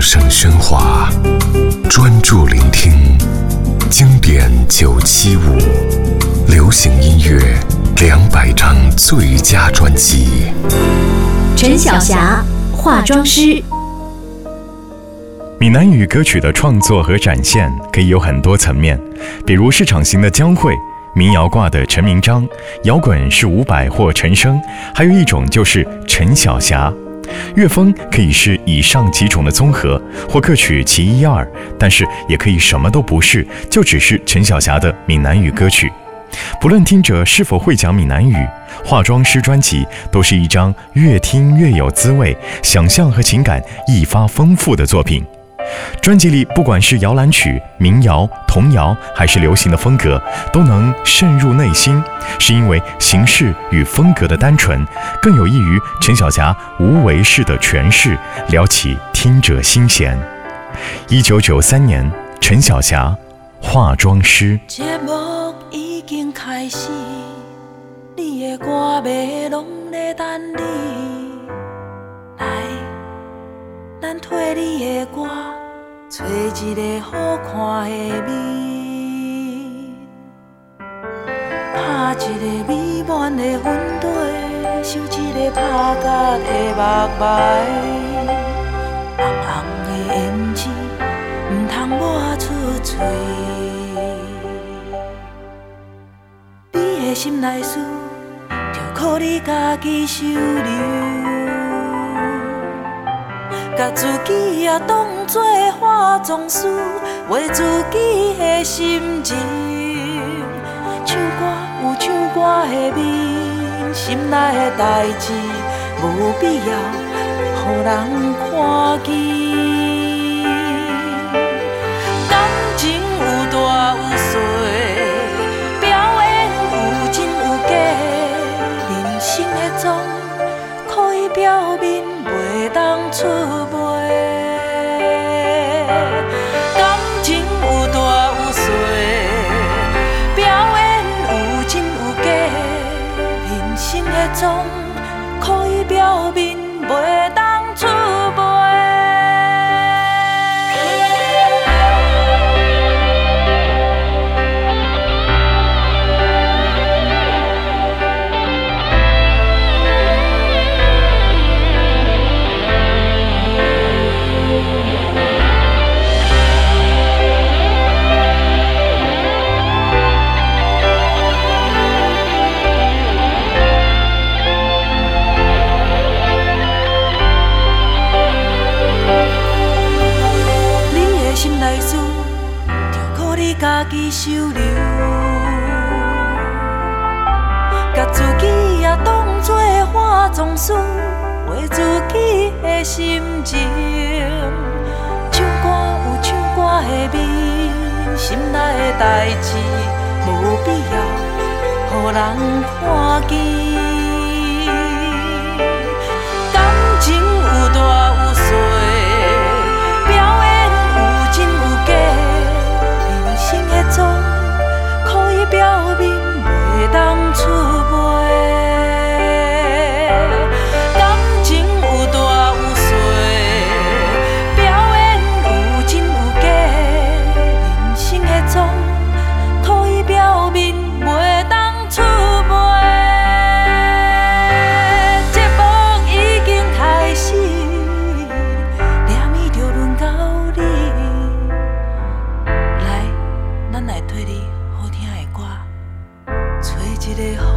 声喧哗，专注聆听经典九七五，流行音乐两百张最佳专辑。陈晓霞，化妆师。闽南语歌曲的创作和展现可以有很多层面，比如市场型的江蕙，民谣挂的陈明章，摇滚是伍佰或陈升，还有一种就是陈晓霞。乐风可以是以上几种的综合，或各取其一二，但是也可以什么都不是，就只是陈小霞的闽南语歌曲。不论听者是否会讲闽南语，《化妆师》专辑都是一张越听越有滋味、想象和情感一发丰富的作品。专辑里不管是摇篮曲、民谣、童谣，还是流行的风格，都能渗入内心，是因为形式与风格的单纯，更有益于陈小霞无为式的诠释，撩起听者心弦。一九九三年，陈小霞，化妆师。节目已经开始，你的歌迷拢在等你，来，咱推你的歌。找一个好看的面，拍一个美满的粉底，绣一个拍甲的目眉，红红的胭脂，唔通抹出嘴。你的心内事，就靠你家己收留。把自己也当作化妆师，为自己的心情唱歌有唱歌的味，心内的代志无必要予人看见。感情有大有小，表演有真有假，人生的妆可以表面袂当出。家己收留，甲自己也当作化妆师，为自己的心情唱歌有唱歌的味，心内的代志无必要予人看见。一个好看的。